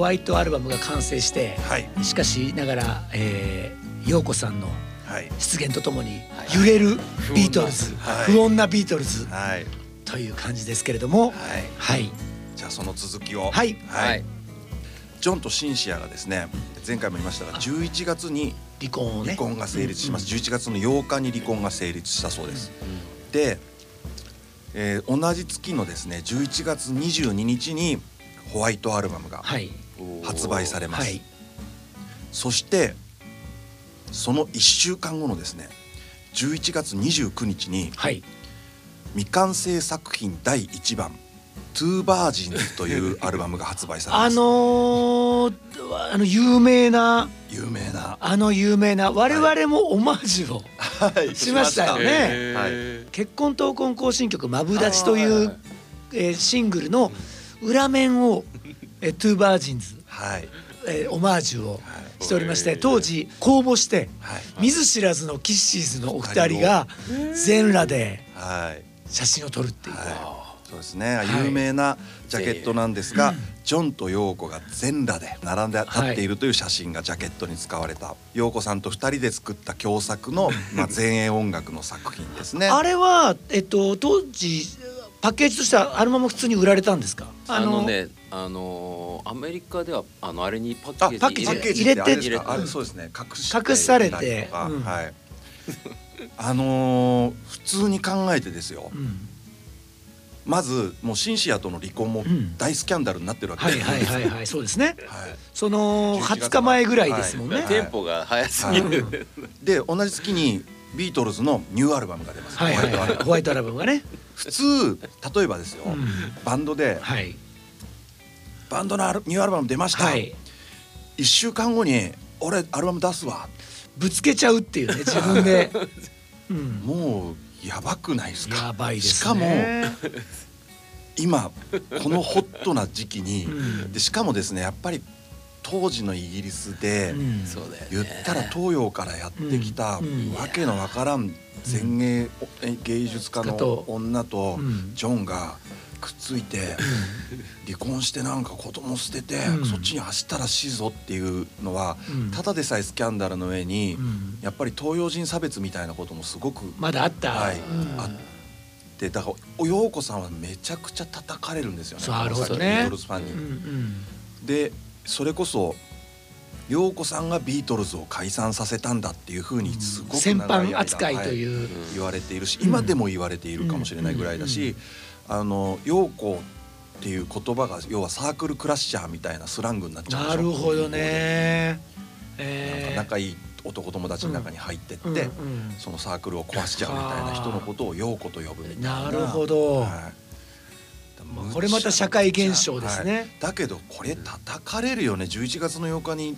ホワイトアルバムが完成して、はい。しかしながら、えー、陽子さんのはい。出現とともに揺れるビートルズ、はい。不穏なビートルズはい。という感じですけれども、はい。はい、じゃあその続きを。はい。はい。ジョンとシンシアがですね前回も言いましたが11月に離婚をね。離婚が成立します、11月の8日に離婚が成立したそうです、で、えー同じ月のですね11月22日にホワイトアルバムがはい発売されます、はい。そしてその1週間後のですね11月29日にはい。未完成作品第1番「トゥーバージンズ」という アルバムが発売されます。あのー、あの有名な有名な。あの有名な我々もオマージュをはい。しましたよね。はい。結婚闘魂行進曲「マブダチ」という、えーシングルの裏面を、えー、トゥーバージンズ、はい。えーオマージュをはい。しておりましてはい当時公募してはい。見ず知らずのキッシーズのお二人が全裸ではい。写真を撮るっていう。はい。そうですね、はい。有名なジャケットなんですが、ジョンとヨーコが全裸で並んで立っているという写真がジャケットに使われた、ヨーコさんと二人で作った共作の、まあ、前衛音楽の作品ですね。あれは、えっと、当時パッケージとしてはアルバム普通に売られたんですか？あのねあのーアメリカではあのあれにパッケージ入れて入れてあれそうですね。隠して隠されて。うん。はい。あのー普通に考えてですよ。うん。まずもうシンシアとの離婚もうん。大スキャンダルになってるわけですはいはいはいはい。そうですね。はい。その11 20日前ぐらいですもんね、はい。テンポが速すぎる、で同じ月にビートルズのニューアルバムが出ます、はいはいホワイトアルバムはいホワイトアルバムがね、普通例えばですよ、うんバンドではいバンドのアルニューアルバム出ました、はい。1週間後に俺アルバム出すわ。ぶつけちゃうっていうね 自分で、うん、もうやばくないですか？やばいですね。しかも今このホットな時期に、うん。でしかもですねやっぱり当時のイギリスで、言ったら東洋からやってきた、わけのわからん前衛芸術家のと女とうん。ジョンがくっついて離婚してなんか子供捨てて、うん。そっちに走ったらしいぞっていうのは、うん。ただでさえスキャンダルの上に、うん。やっぱり東洋人差別みたいなこともすごくまだあった、はいうん。あってだからお陽子さんはめちゃくちゃ叩かれるんですよね。そうなるほどこの先ねビートルズファンに。うんうん。でそれこそ陽子さんがビートルズを解散させたんだっていうふうにすごく先般扱いとはいう、うん。言われているしうん今でも言われているかもしれないぐらいだし、あの陽子っていう言葉が要はサークルクラッシャーみたいなスラングになっちゃうなるほどね。なんえー。か仲いい男友達の中に入ってって、そのサークルを壊しちゃうみたいな人のことを陽子と呼ぶみたいな。なるほど。はいこれまた社会現象ですね。はい。だけどこれ叩かれるよね。11月の8日に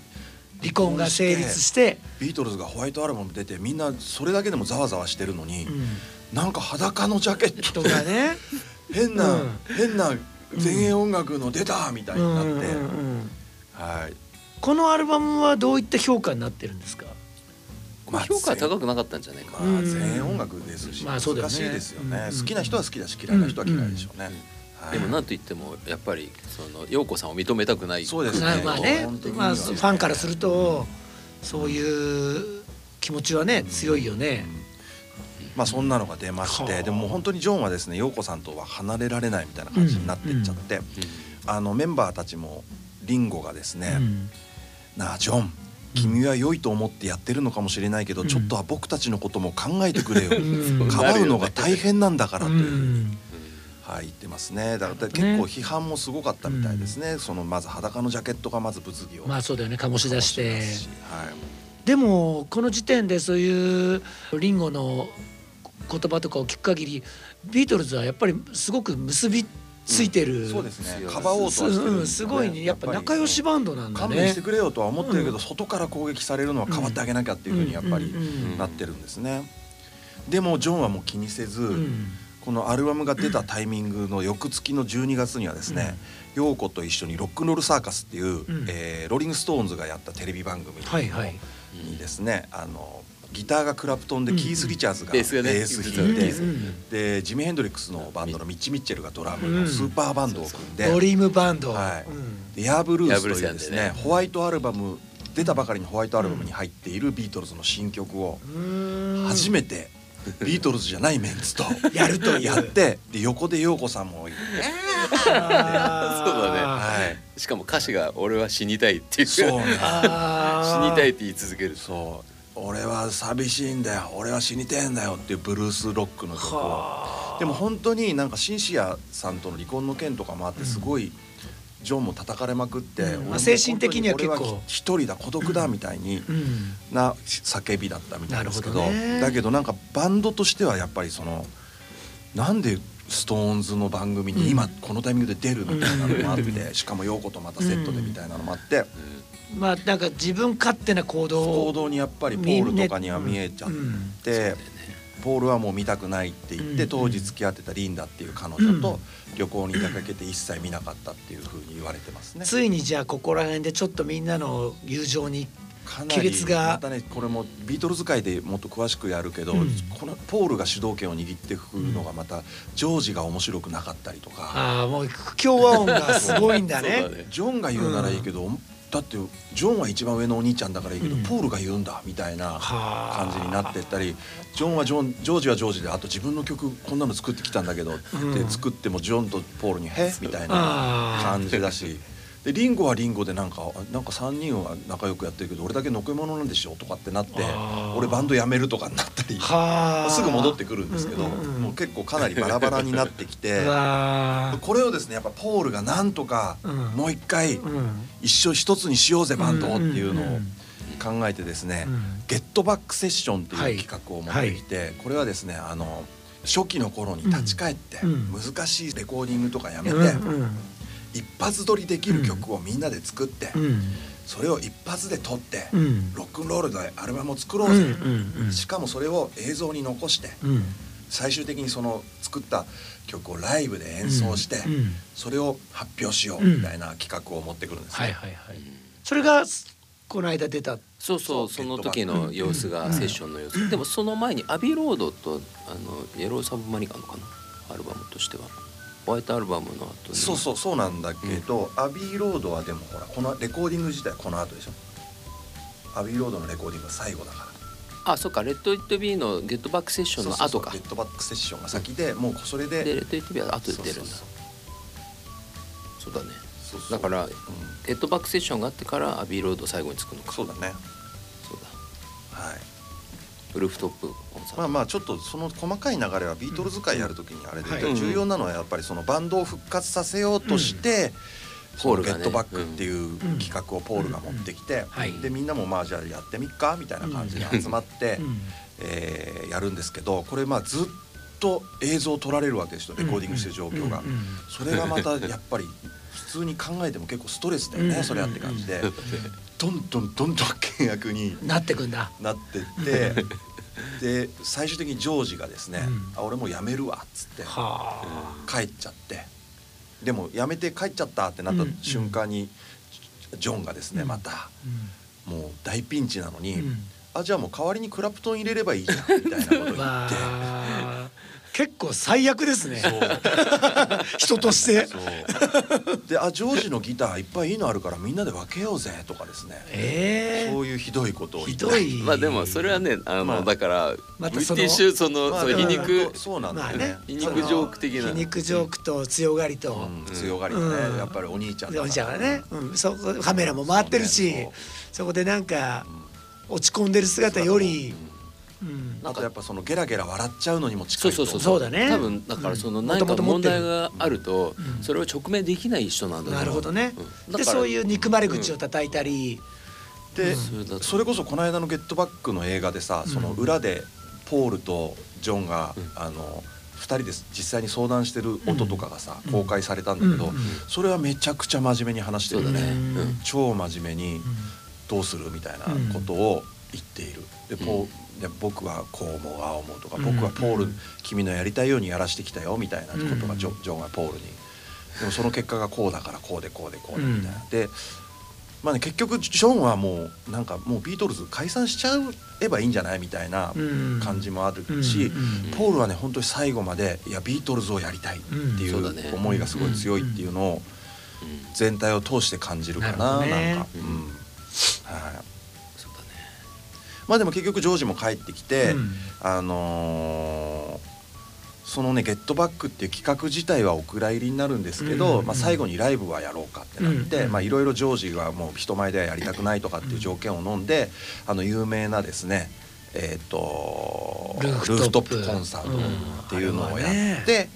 離婚が成立して、ビートルズがホワイトアルバム出てみんなそれだけでもざわざわしてるのに、うん。なんか裸のジャケット。人がね。変な、うん。変な前衛音楽の出たみたいになって、はい。このアルバムはどういった評価になってるんですか？まあ評価は高くなかったんじゃないかまあな、うん前衛音楽ですし、まあそうだよね。難しいですよね、うん好きな人は好きだし嫌いな人は嫌いでしょうね、はいでもなんといってもやっぱりその陽子さんを認めたくない。そうですね。なまあね。まあファンからするとそういう気持ちはね強いよね。まあそんなのが出ましはあ。てでも本当にジョンはですね陽子さんとは離れられないみたいな感じになってっちゃって、あのメンバーたちもリンゴがですね、うん。なあジョン君は良いと思ってやってるのかもしれないけど、うん。ちょっとは僕たちのことも考えてくれよ、う。んかばうのが大変なんだからうという、んはい言ってますね。だから結構批判もすごかったみたいですね、そのまず裸のジャケットがまず物議を。まあそうだよね。醸し出して。はい。でもこの時点でそういうリンゴの言葉とかを聞く限りビートルズはやっぱりすごく結びついてる、そうですね。うん。かばおうとはしてるんですよね、うんすごいね。やっぱ仲良しバンドなんだ勘弁ねしてくれよとは思ってるけど、うん外から攻撃されるのは変わってあげなきゃっていうふうにやっぱりうん。うん。なってるんですね。でもジョンはもう気にせず、うんこのアルバムが出たタイミングの翌月の12月にはですね、陽子と一緒に「ロックンロールサーカス」っていう、ん。えーローリング・ストーンズがやったテレビ番組はいはいにですね、あのギターがクラプトンでキース・リチャーズがベベースがね。ース弾いて、ベースでジミー・ヘンドリックスのバンドのミッチ・ミッチェルがドラムうん。のスーパーバンドを組んで、ドリームバンド、はい。うん。でヤーブルースというですねね。ホワイトアルバム出たばかりのホワイトアルバムに入っているビートルズの新曲をうん。初めて ビートルズじゃないメンツと。やるとやってで横でヨーコさんもいて、あー。そうだね。はい、しかも歌詞が「俺は死にたい」っていう。そう死にたいって言い続ける。そう。俺は寂しいんだよ。俺は死にてえんだよっていうブルースロックの曲を。はあ。でも本当になんかシンシアさんとの離婚の件とかもあってすごい、ジョンも叩かれまくって、うん。まあ精神的には結構。一人だ孤独だみたいにうん。な叫びだったみたいですけどね。だけどなんかバンドとしてはやっぱりそのなんでストーンズの番組に今このタイミングで出るみたいなのもあって、うん。しかも陽子とまたセットでみたいなのもあって、まあなんか自分勝手な行動。を行動にやっぱりポールとかには見えちゃって、ポールはもう見たくないって言って、うん当時付き合ってたリンダっていう彼女と旅行に出かけて一切見なかったっていうふうに言われてますね。ついにじゃあここら辺でちょっとみんなの友情にかなり亀裂が。またねこれもビートルズ界でもっと詳しくやるけど、うん。このポールが主導権を握っていくのがまたジョージが面白くなかったりとか、ああもう不協和音がすごいんだね。ね。ジョンが言うならいいけど、だってジョンは一番上のお兄ちゃんだからいいけど、うん。ポールが言うんだみたいなはあ。感じになってったりジョンはジョンジョージはジョージであと自分の曲こんなの作ってきたんだけど、うんで作ってもジョンとポールに「へみたいな感じだし。でリンゴはリンゴでなんかなんか3人は仲良くやってるけど俺だけのけ者なんでしょとかってなって俺バンド辞めるとかになったりはあすぐ戻ってくるんですけど、もう結構かなりバラバラになってきて これをですねやっぱポールがなんとかうん。もう一回一緒一つにしようぜバンドをっていうのを考えてですねうん「ゲットバックセッション」っていう企画を持ってきてこれはですねあの初期の頃に立ち返ってうん。難しいレコーディングとかやめて一発撮りできる曲をみんなで作ってうん。それを一発で撮ってうん。ロックンロールでアルバムを作ろううん。ぜうん。うん。しかもそれを映像に残してうん。最終的にその作った曲をライブで演奏してうん。うん。それを発表しよううん。みたいな企画を持ってくるんですね。はいはいはい。それがこの間出た。そうそうその時の様子がセッションの様子。でもその前にアビーロードとあのイエローサブマリンかな？アルバムとしてはホワイトアルバムの後に。そうそうそうなんだけど、アビーロードはでもほらこのレコーディング自体はこの後でしょ。アビーロードのレコーディングは最後だから。あそっか。レット・イット・ビーのゲットバックセッションの後か。ゲットバックセッションが先で、もうそれででレット・イット・ビーは後で出るんだ。そうだね。だからうん。ゲットバックセッションがあってからアビーロード最後に作るのか。そうだねウルフトップコンサート。まあまあちょっとその細かい流れはビートルズ会やるときにあれで、はい。重要なのはやっぱりそのバンドを復活させようとして、ポールゲットバックっていう企画をポールが持ってきて、はい。でみんなもまあじゃあやってみっかみたいな感じで集まって、うん。えーやるんですけどこれまあずっと映像を撮られるわけですよレコーディングしてる状況が、それがまたやっぱり普通に考えても結構ストレスだよね、うんそれやって感じで、どんどんどんどん険悪になってくんだなってってで最終的にジョージがですね「あ俺もう辞めるわ」っつって帰っちゃってでも辞めて帰っちゃったってなった瞬間にジョンがですねまたもう大ピンチなのに「あじゃあもう代わりにクラプトン入れればいいじゃん」みたいなこと言って。あ結構最悪ですね。人として。であジョージのギターいっぱいいいのあるからみんなで分けようぜとかですね。ええそういうひどいことをひどい。まあでもそれはねあの、まあだからまたそのブリティッシュその、まあ皮肉。そうなんだよね。まあね。皮肉ジョーク的な。皮肉ジョークと強がりと、うん強がりだね、うん。やっぱりお兄ちゃんでお兄ちゃんがね、うん、そこカメラも回ってるし。そうねそこでなんか落ち込んでる姿より、うん、あとやっぱそのゲラゲラ笑っちゃうのにも近そいそうそうそう。だね。多分だからそのうん何か問題があると、うん。それを直面できない人なんだなるほどね、でそういう憎まれ口を叩いたり、で、それこそこの間の「ゲットバック」の映画でさ、その裏でポールとジョンが、うん。あの2人で実際に相談してる音とかがさ、うん。公開されたんだけど、うんそれはめちゃくちゃ真面目に話してるそうだね。超真面目にどうする？みたいなことを言っている。でポーで僕はこう思うああ思うとか、うん僕はポール、うん君のやりたいようにやらしてきたよみたいなことがうんジョ,、ジョンがポールに。でもその結果がこうだからこうでこうでこうでみたいな、でまあね結局ジョンはもうなんかもうビートルズ解散しちゃえばいいんじゃないみたいなうん。感じもあるうんし、うん。ポールはね本当に最後までいやビートルズをやりたいっていう思いがすごい強いっていうのをうん。全体を通して感じるかななるほどね。なんか、うんうん。はい、まあでも結局ジョージも帰ってきて、うん。あのーそのね「ゲットバック」っていう企画自体はお蔵入りになるんですけど、うんまあ、最後にライブはやろうかってなっていろいろジョージがもう人前ではやりたくないとかっていう条件を飲んであの有名なですねえっ、とルーフトップ。ルーフトップコンサートっていうのをやうん。あれはって、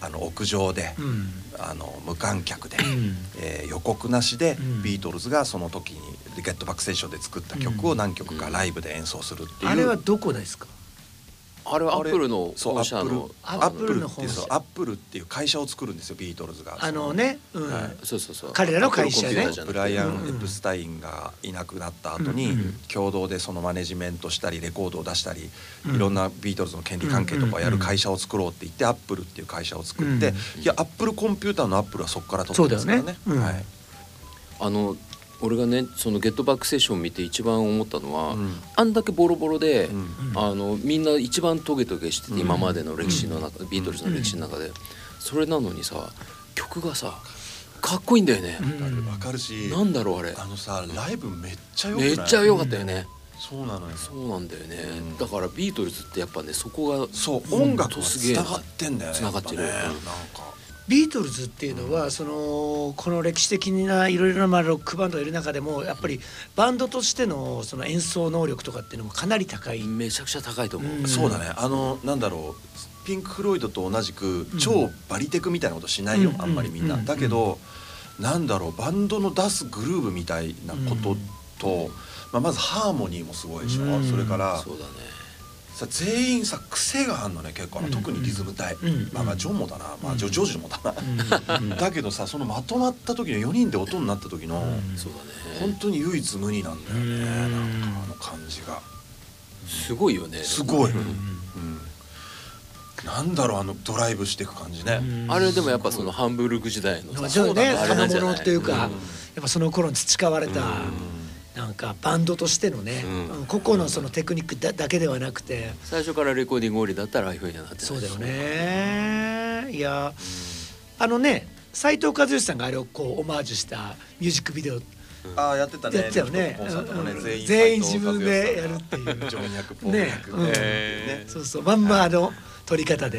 あの屋上で、うんあの無観客で、うん。えー予告なしでうん。ビートルズがその時に「ゲットバック・セッション」で作った曲を何曲かライブで演奏するっていう。あれはどこですか？あれはアップルのそう本社のアッアップルプルっていうの本社。アップルっていう会社を作るんですよビートルズが。あのね、うん。はい。そうそうそう。彼らの会社ね。ブライアン・うんエプスタインがいなくなった後にうんうん。共同でそのマネジメントしたりレコードを出したりうん。いろんなビートルズの権利関係とかをやる会社を作ろうって言ってアップルっていう会社を作ってうんいやアップルコンピューターのアップルはそこから取ってますからね。ねはい。あの俺がねそのゲットバックセッション見て一番思ったのは、うん。あんだけボロボロで、うん。うんあのみんな一番トゲトゲしてて、うん。今までの歴史の中、ビートルズの歴史の中で、それなのにさ曲がさかっこいいんだよね、うん。わかるしなんだろうあれ。あのさライブめっちゃよめっちゃ良かったよね、そうなのよ。そうなんだよね、うん。だからビートルズってやっぱねそこがそう音楽はつながってんだよね繋がってる。なんかビートルズっていうのは、そのこの歴史的ないろいろなまあロックバンドがいる中でもやっぱりバンドとしてのその演奏能力とかっていうのもかなり高い。めちゃくちゃ高いと思う、うん。そうだね。あのなんだろう。ピンク・フロイドと同じく超バリテクみたいなことしないよ、うん。あんまりみんな、うん。だけど、なんだろう。バンドの出すグルーヴみたいなことと、まあ、まずハーモニーもすごいでしょ、うん。それからそうだねさ全員さ癖があるのね結構。うん。特にリズム隊、うん。まあまあジョンもだな、まあ、うん。ジョジョージもだな、うん。うん。だけどさそのまとまった時の4人で音になった時の、うん。そうだ本ね当に唯一無二なんだよね、うん。なんかあの感じが。すごいよね。すごい、うん。うん。なんだろうあのドライブしていく感じね、うん。あれでもやっぱそのハンブルク時代のさそうねあれな賜んじゃない？物っていうか、ん。やっぱその頃に培われた、なんかバンドとしてのね、うん。うん個々のそのテクニックだだけではなくて、最初からレコーディング終わりだったらああいうふうにはなってそうだよね。いやあのね斉藤和義さんがあれをこうオマージュしたミュージックビデオ。ああやってたね。やってたよね。全員自分でやるっていう。ね。うん。ねそうそう。まんまあの撮り方で、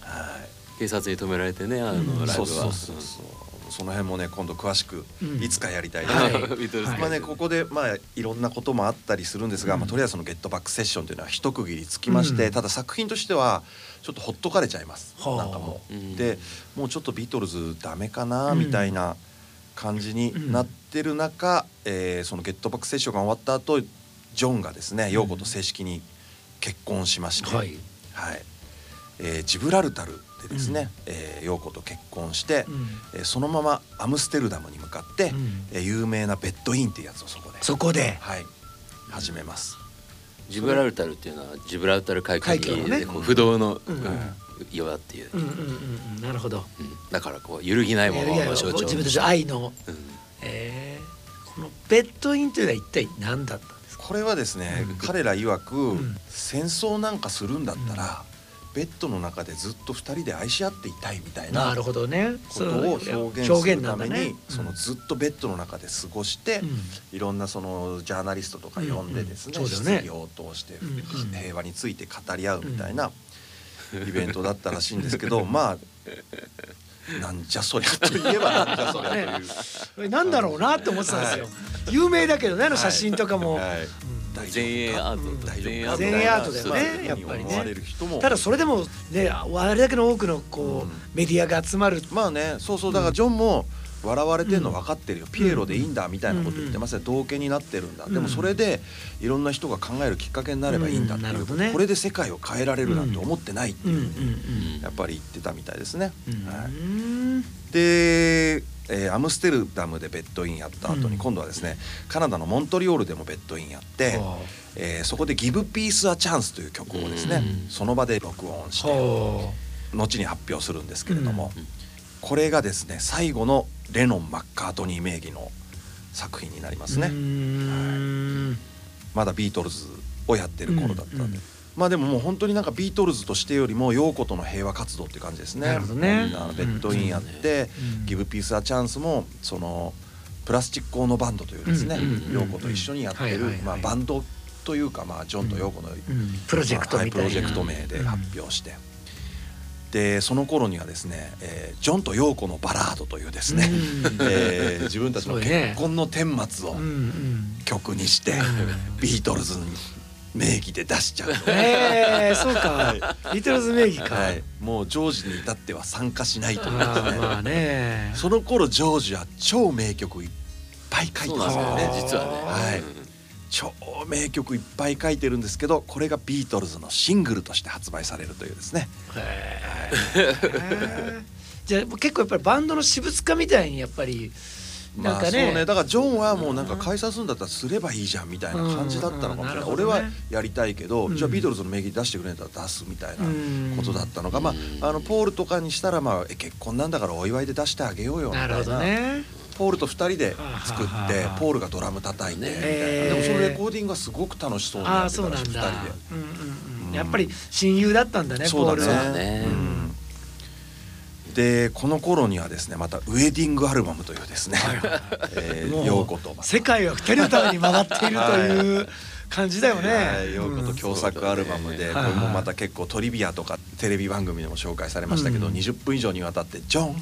はい。警察に止められてねあのうんライブは。そうそうそうそうその辺もね今度詳しくうん。いつかやりたいね、はい。ビートルズはいまあねここでまあいろんなこともあったりするんですが、うん。まあ、とりあえずその「ゲットバックセッション」というのは一区切りつきまして、うん。ただ作品としてはちょっとほっとかれちゃいます、はあ。なんかもう、うん。でもうちょっとビートルズダメかなうんみたいな感じになってる中、えーその「ゲットバックセッション」が終わった後ジョンがですね陽子と正式に結婚しまして、はい、はいえージブラルタルでですね、えー陽子と結婚して、うん。えーそのままアムステルダムに向かって、うん。えー有名なベッドインっていうやつをそこでそこで？はい。始めます。ジブラルタルっていうのはジブラルタル海峡海峡のね。でこう不動のうん。うん岩っていう、うんうんうんうん。なるほど。うん。だからこう揺るぎないものいやいやの。象徴自分たちの愛の、うん。えー。このベッドインというのは一体何だったんですか？これはですね、うん。彼ら曰く、ん。戦争なんかするんだったら、ベッドの中でずっと二人で愛し合っていたいみたいななるほどね。ことを表現す表るために、そのずっとベッドの中で過ごして、うん。いろんなそのジャーナリストとか呼んでですね,、うん。うん質疑応答して、平和について語り合うみたいなイベントだったらしいんですけど まあなんじゃそりゃといえばなんじゃそりゃという。これなんだろうなって思ってたんですよ、有名だけどねあの写真とかも、はい。うん大丈夫か？前衛アート大丈夫か？前衛アートだよね。やっぱりね。思われる人もただそれでもねあれだけの多くのこう、うん。メディアが集まる。まあねそうそう。だからジョンも笑われてるの分かってるよ、ピエロでいいんだみたいなこと言ってますね同型になってるんだ、うん。でもそれでいろんな人が考えるきっかけになればいいんだっていう、ね。これで世界を変えられるなんて思ってないっていう、ん。やっぱり言ってたみたいですね。うん。はい。うん。で、えーアムステルダムでベッドインやった後うん。に今度はですねカナダのモントリオールでもベッドインやって、はえーそこで「ギブ・ピース・ア・チャンス」という曲をですね、うん。その場で録音しては後に発表するんですけれども、うん。これがですね最後のレノン・マッカートニー名義の作品になりますね。うーん。まだビートルズをやってる頃だったんで、まあでももう本当になんかビートルズとしてよりも陽子との平和活動って感じですね。なるほどね。みんなベッドインやって、うんギブピースアチャンスもそのプラスチックオーノバンドというですね陽子と一緒にやってるまあバンドというかまあジョンと陽子の、うん。プロジェクトみたプロジェクト名で発表して。でその頃にはですね、えージョンと陽子のバラードというですね、うん。えー自分たちの結婚の顛末を曲にして、ビートルズに名義で出しちゃうと。えー、そうか、ビートルズ名義か、はい、もうジョージに至っては参加しないというですね。まあね。その頃ジョージは超名曲いっぱい書いてますよね。なんですよね実はね。はい。うん超名曲いっぱい書いてるんですけどこれがビートルズのシングルとして発売されるというですね。へー。じゃあ結構やっぱりバンドの私物化みたいにやっぱりなんまあそうかね,、ねだからジョンはもうなんか解散するんだったらすればいいじゃんみたいな感じだったのかもしれない,、俺はやりたいけど、うん。じゃあビートルズの名義出してくれたら出すみたいなことだったのが、まうん。ああのポールとかにしたらまあえ結婚なんだからお祝いで出してあげようよみたな。ないるほどね。ポールと2人で作ってポールがドラム叩いてみたいな、でもそのレコーディングがすごく楽しそうにああやってたらしい2そうなんだ。人で。うんうんうん。うんやっぱり親友だったんだねそうだね。ポールは。そうだねうんでこの頃にはですねまたウェディングアルバムというですね、えー、陽子と世界は二人のために曲がっているという感じだよね、はい、陽子と共作アルバムで、うん。これもまた結構トリビアとかテレビ番組でも紹介されましたけど、うん。20分以上にわたって「ジョン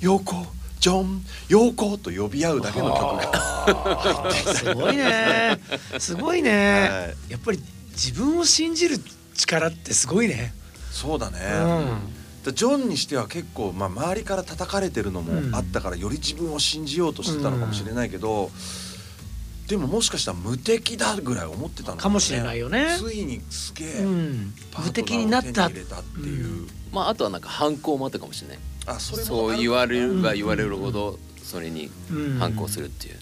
陽子ジョン陽子」と呼び合うだけの曲がすごいね。すごいね、はい。やっぱり自分を信じる力ってすごいね、そうだね、うん。でジョンにしては結構、まあ、周りから叩かれてるのもあったから、より自分を信じようとしてたのかもしれないけど、でももしかしたら無敵だぐらい思ってたのかもしれないよね。ついにすげえ、無敵になった。っていう、まああとはなんか反抗もあったかもしれない。あそれもそう言われるうんが言われるほどそれにうん。反抗するっていう。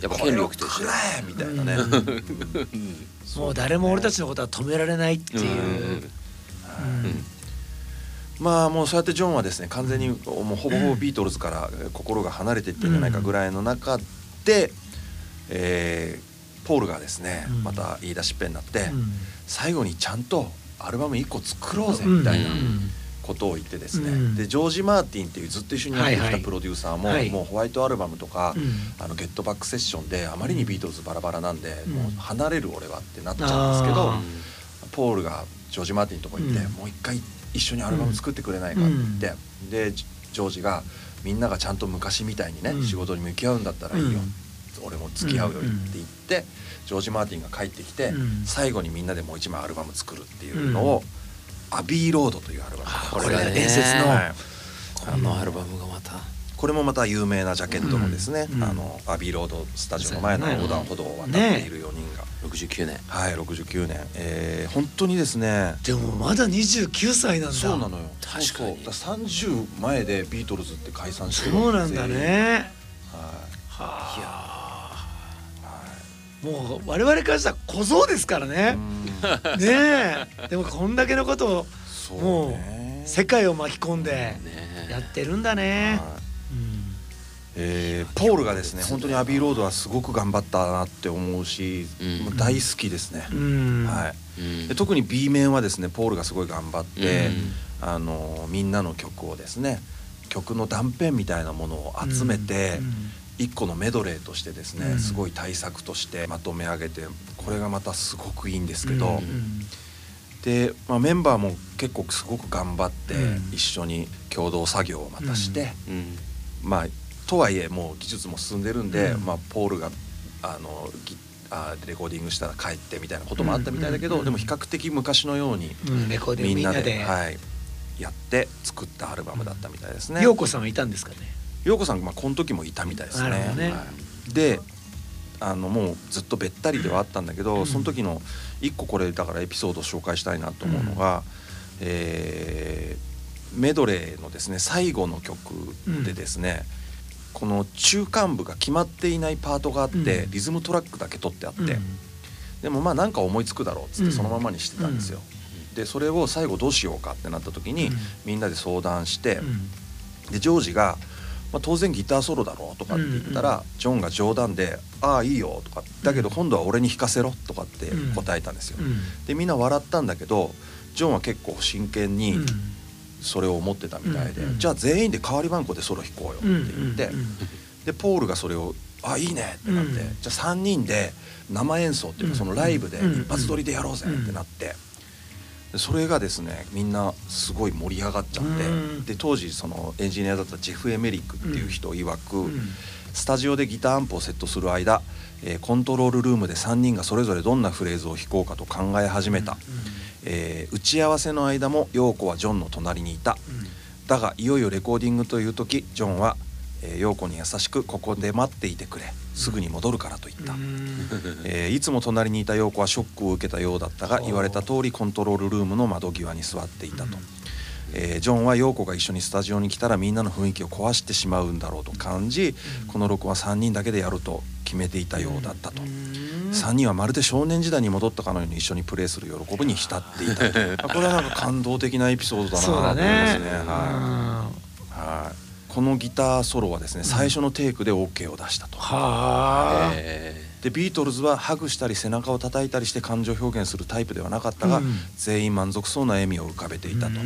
やっぱ権力としてくれみたいなね、もう誰も俺たちのことは止められないっていう、うん。うんまあもうそうやってジョンはですね完全にもうほぼほぼビートルズから心が離れていってんじゃないかぐらいの中で、えーポールがですねうん。また言い出しっぺになって、うん。最後にちゃんとアルバム1個作ろうぜうん。みたいなうん。ことを言ってですね、うん。でジョージ・マーティンっていうずっと一緒にやってきたプロデューサーも、はい。もうホワイトアルバムとか、うん。あのゲットバックセッションであまりにビートルズバラバラなんで、うん。もう離れる俺はってなっちゃうんですけど、あポールがジョージ・マーティンのとこ行って、うん。もう一回一緒にアルバム作ってくれないかって言って、でジジョージがみんながちゃんと昔みたいにね、うん。仕事に向き合うんだったらいいよ、うん。俺も付き合うよって言って、ジョージ・マーティンが帰ってきて、うん。最後にみんなでもう一枚アルバム作るっていうのを、アビーロードというアルバムあこれがね伝説の、はい。このアルバムがまたこれもまた有名なジャケットのですね、うんあのアビーロードスタジオの前の横断歩道を渡っている4人が、69年。はい69年、えー本当にですね。でもまだ29歳なんだ。そうなのよ。確かに。そうそうだから30前でビートルズって解散してるそうなんだね。ははあ。いはもう我々からしたら小僧ですからいね。うん。ねえ。でもこんだけのことをもね。う世界を巻き込んでねやってるんだね。はいえーポールがですね本当にアビーロードはすごく頑張ったなって思うし、うん。もう大好きですね、はい。うん。で特に B 面はですねポールがすごい頑張って、うん。あのみんなの曲をですね曲の断片みたいなものを集めて、うん。一個のメドレーとしてですね、うん。すごい対策としてまとめ上げてこれがまたすごくいいんですけど、うん。で、まあ、メンバーも結構すごく頑張ってうん。一緒に共同作業をまたして、うん。まあとはいえもう技術も進んでるんで、うん。まあ、ポールがあのギあレコーディングしたら帰ってみたいなこともあったみたいだけど、うん。でも比較的昔のようにうん。レコーディンみんなで。グみんなではい、やって作ったアルバムだったみたいですね。陽子さんはいたんですかね？陽子さん、まあ、この時もいたみたいですね。ね。はい、であのもうずっとべったりではあったんだけど、うん。その時の一個これだからエピソードを紹介したいなと思うのが、えーメドレーのですね最後の曲でですね、この中間部が決まっていないパートがあって、うん。リズムトラックだけ取ってあって、うん。でもまあなんか思いつくだろうっつっうん。てそのままにしてたんですよ。でそれを最後どうしようかってなった時に、うん。みんなで相談して、うん。でジョージがまあ、当然ギターソロだろうとかって言ったら、ジョンが冗談で「ああいいよ」とか「だけど今度は俺に弾かせろ」とかって答えたんですよ。でみんな笑ったんだけどジョンは結構真剣にそれを思ってたみたいで、じゃあ全員で代わり番号でソロ弾こうよって言って、でポールがそれを「あいいね」ってなって、じゃあ3人で生演奏っていうかそのライブで一発撮りでやろうぜってなって。それがですねみんなすごい盛り上がっちゃってで当時そのエンジニアだったジェフ・エメリックっていう人曰く、スタジオでギターアンプをセットする間、えー、コントロールルームで3人がそれぞれどんなフレーズを弾こうかと考え始めた、えー、打ち合わせの間も陽子はジョンの隣にいた、だがいよいよレコーディングという時ジョンはえー、陽子に優しくここで待っていてくれ。すぐに戻るからと言った、えー、いつも隣にいた陽子はショックを受けたようだったが言われた通りコントロールルームの窓際に座っていたと、えー、ジョンは陽子が一緒にスタジオに来たらみんなの雰囲気を壊してしまうんだろうと感じこの録音は3人だけでやると決めていたようだったと。3人はまるで少年時代に戻ったかのように一緒にプレーする喜びに浸っていたと。これはなんか感動的なエピソードだな。と思いますね。はい、はい。このギターソロはですね、最初のテイクで OK を出したと。はでビートルズはハグしたり背中を叩いたりして感情表現するタイプではなかったが、うん、全員満足そうな笑みを浮かべていたと。で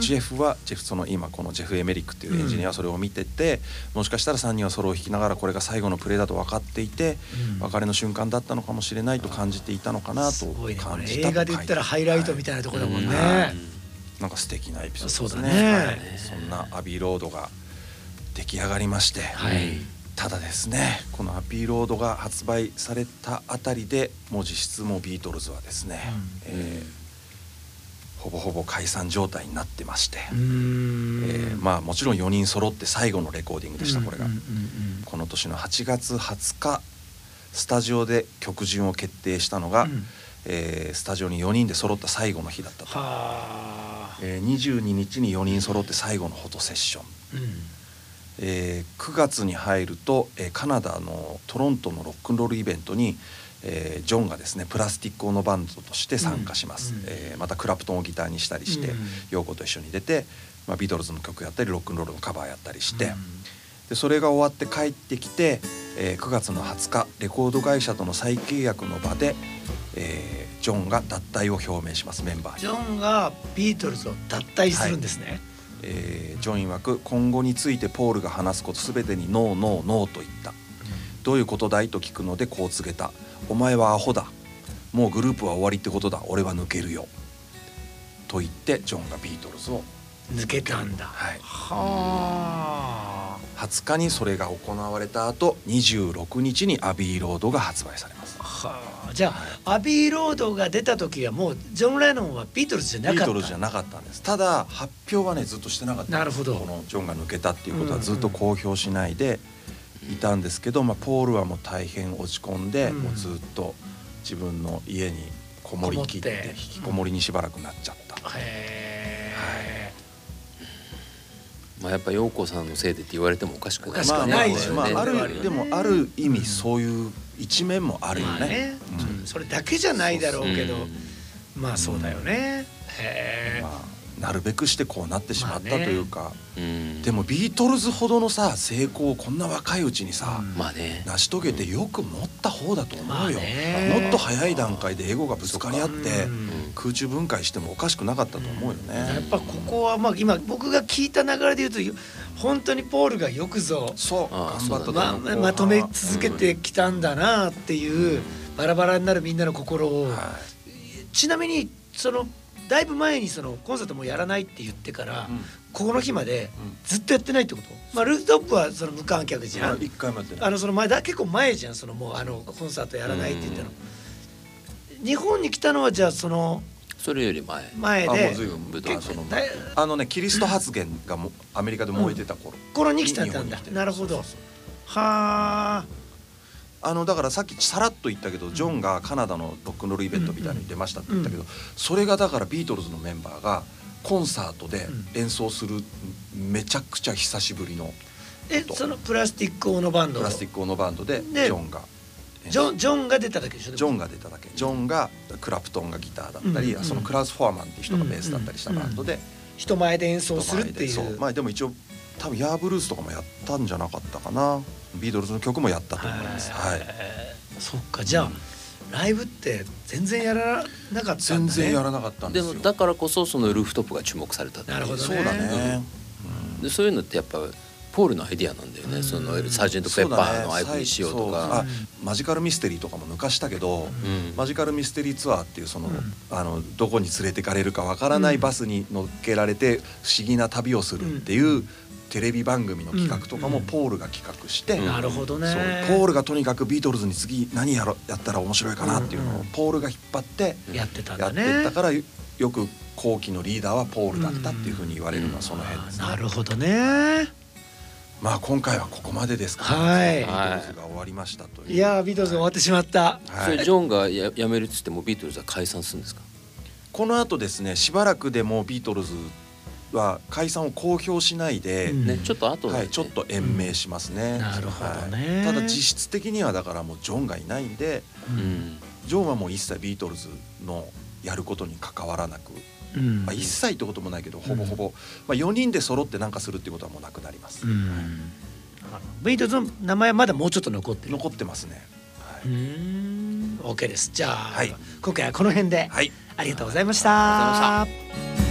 ジェフはジェフその今このジェフ・エメリックっていうエンジニアはそれを見てて、もしかしたら3人はソロを弾きながらこれが最後のプレーだと分かっていて、うん、別れの瞬間だったのかもしれないと感じていたのかなと感じた、ね、映画で言ったらハイライトみたいなところだもんね。はいなんか素敵なエピソードですね。ね。はい、そんなアビーロードが出来上がりまして、はい、ただですねこの「アピーロード」が発売されたあたりでもう実質もビートルズはですね、うん、えー、ほぼほぼ解散状態になってまして、えー、まあもちろん4人揃って最後のレコーディングでしたこれが。この年の8月20日スタジオで曲順を決定したのが、うん、えー、スタジオに4人で揃った最後の日だったと、えー、22日に4人揃って最後のフォトセッション、うんえー、9月に入ると、えー、カナダのトロントのロックンロールイベントに、えー、ジョンがですねプラスティックオのバンドとして参加します、うん、えー、またクラプトンをギターにしたりして、うん、ヨーコと一緒に出て、まあ、ビートルズの曲やったりロックンロールのカバーやったりして、うん、でそれが終わって帰ってきて、えー、9月の20日レコード会社との再契約の場で、えー、ジョンが脱退を表明しますメンバージョンがビートルズを脱退するんですね、はいえー、ジョン曰く今後についてポールが話すこと全てにノーノーノーと言った、どういうことだいと聞くのでこう告げた。お前はアホだ。もうグループは終わりってことだ。俺は抜けるよ。と言ってジョンがビートルズを。抜けたんだ。はい。はあ。20日にそれが行われた後26日にアビーロードが発売されますはあじゃあアビーロードが出た時はもうジョン・レノンはビートルズじゃなかった。ビートルズじゃなかったんです。ただ発表はねずっとしてなかった。なるほど。このジョンが抜けたっていうことはずっと公表しないでいたんですけど、まあ、ポールはもう大変落ち込んで、もうずっと自分の家にこもりきって引きこもりにしばらくなっちゃった。へえ、まあ、やっぱ陽子さんのせいでって言われてもおかしくない、まあ、ないでしまあ、あるでもある意味そういう一面もあるよね。それだけじゃないだろうけど。まあそうだよね、へえ、まあなるべくしてこうなってしまったというか、でもビートルズほどのさ成功をこんな若いうちにさ、まあね、成し遂げてよく持った方だと思うよ、まあ、もっと早い段階でエゴがぶつかり合って空中分解してもおかしくなかったと思うよね。やっぱここはまあ今僕が聞いた流れで言うと本当にポールがよくぞそう頑張ったままとめ続けてきたんだなっていうバラバラになるみんなの心を、はい、ちなみにそのだいぶ前にそのコンサートもやらないって言ってから、うん、ここの日までずっとやってないってこと、まあ、ルーズトップはその無観客じゃん。あのその前だ結構前じゃんそのもうあのコンサートやらないって言ったの、日本に来たのはじゃあそのそれより前。前で。あのねキリスト発言がもアメリカで燃えてた頃、うん、頃に来たんだ。なるほど。はああのだからさっきさらっと言ったけどジョンがカナダのロックンロールイベントみたいに出ましたって言ったけど、それがだからビートルズのメンバーがコンサートで演奏するめちゃくちゃ久しぶりのえそのプラスティック・オノ・バンドプラスティック・オノ・バンドでジョンが。ジョンジョンが出ただけでしょ？ジョンが出ただけ。ジョンがクラプトンがギターだったり、うんうん、そのクラウス・フォアマンっていう人がベースだったりしたバンドで、人前で演奏するっていう。まあでも一応多分ヤーブルースとかもやったんじゃなかったかな。ビートルズの曲もやったと思います。はい。そっか。じゃあ、ライブって全然やらなかったんだ、ね、全然やらなかったんでよ。ですもだからこそそのルーフトップが注目されたっていう。なるほどね。そうだね。でそういうのってやっぱポールのアイディアなんだよね、そのサージェント・ペッパーのああいうふうにしようとか。あマジカルミステリーとかも抜かしたけど、うん。マジカルミステリーツアーっていうその,、ん。あのどこに連れてかれるかわからないバスに乗っけられて不思議な旅をするっていうテレビ番組の企画とかもうん。ポールが企画して、うん。なるほどね。ポールがとにかくビートルズに次何やろやったら面白いかなっていうのをポールが引っ張ってやってたんやってだねったからよよく後期のリーダーはポールだったっていうふうに言われるのはその辺ですね。なるほどね。まあ今回はここまでですかね。はい。ビートルズが終わりましたという。いやービートルズが終わってしまった、はい。それジョンがや辞めるっつってもビートルズは解散するんですか？この後ですねしばらくでもビートルズは解散を公表しないで、うん。ねちょっと後で、ね。はい、ちょっと延命しますね。なるほどね。はい。ただ実質的にはだからもうジョンがいないんでうん。ジョンはもう一切ビートルズのやることに関わらなく、うん。まあ、一切ってこともないけどほぼほぼ、まあ、4人で揃って何かするってことはもうなくなります、うん。ビートルズの名前はまだもうちょっと残ってる。残ってますね。うーん。OK です。じゃあ、はい。今回はこの辺で、はい、ありがとうございました。ありがとうございま